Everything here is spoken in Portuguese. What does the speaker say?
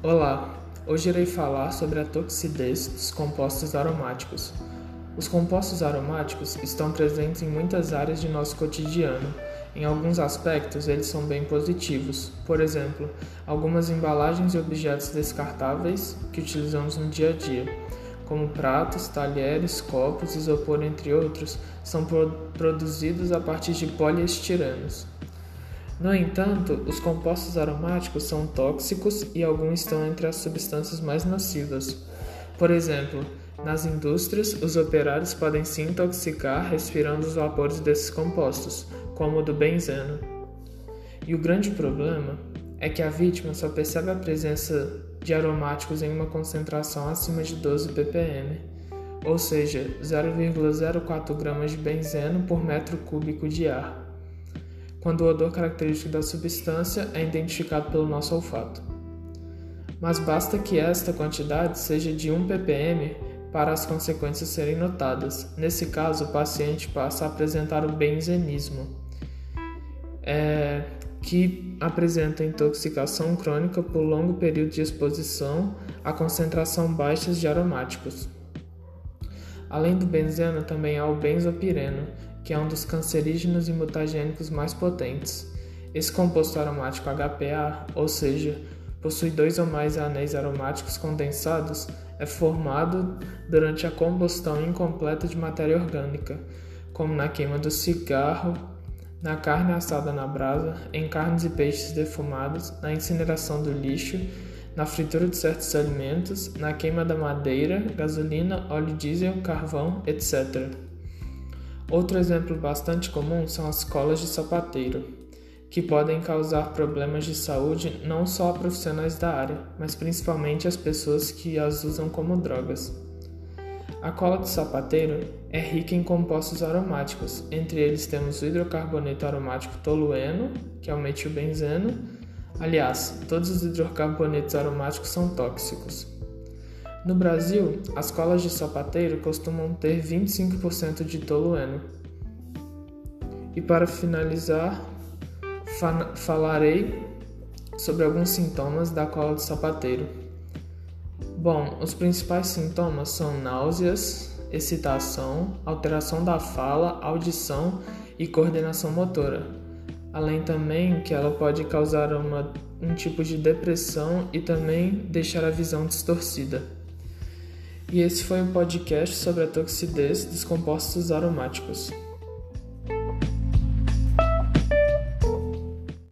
Olá, hoje irei falar sobre a toxidez dos compostos aromáticos. Os compostos aromáticos estão presentes em muitas áreas de nosso cotidiano. Em alguns aspectos, eles são bem positivos. Por exemplo, algumas embalagens e objetos descartáveis que utilizamos no dia a dia, como pratos, talheres, copos, isopor, entre outros, são produzidos a partir de poliestiranos. No entanto, os compostos aromáticos são tóxicos e alguns estão entre as substâncias mais nocivas. Por exemplo, nas indústrias, os operários podem se intoxicar respirando os vapores desses compostos, como o do benzeno. E o grande problema é que a vítima só percebe a presença de aromáticos em uma concentração acima de 12 ppm, ou seja, 0,04 gramas de benzeno por metro cúbico de ar quando o odor característico da substância é identificado pelo nosso olfato. Mas basta que esta quantidade seja de 1 ppm para as consequências serem notadas. Nesse caso, o paciente passa a apresentar o benzenismo, é, que apresenta intoxicação crônica por longo período de exposição a concentração baixas de aromáticos. Além do benzeno, também há o benzopireno, que é um dos cancerígenos e mutagênicos mais potentes. Esse composto aromático HPA, ou seja, possui dois ou mais anéis aromáticos condensados, é formado durante a combustão incompleta de matéria orgânica, como na queima do cigarro, na carne assada na brasa, em carnes e peixes defumados, na incineração do lixo, na fritura de certos alimentos, na queima da madeira, gasolina, óleo diesel, carvão, etc. Outro exemplo bastante comum são as colas de sapateiro, que podem causar problemas de saúde não só a profissionais da área, mas principalmente as pessoas que as usam como drogas. A cola de sapateiro é rica em compostos aromáticos, entre eles temos o hidrocarboneto aromático tolueno, que é o metilbenzeno. Aliás, todos os hidrocarbonetos aromáticos são tóxicos. No Brasil, as colas de sapateiro costumam ter 25% de tolueno. E para finalizar, fa falarei sobre alguns sintomas da cola de sapateiro. Bom, os principais sintomas são náuseas, excitação, alteração da fala, audição e coordenação motora. Além também que ela pode causar uma, um tipo de depressão e também deixar a visão distorcida. E esse foi o podcast sobre a toxidez dos compostos aromáticos.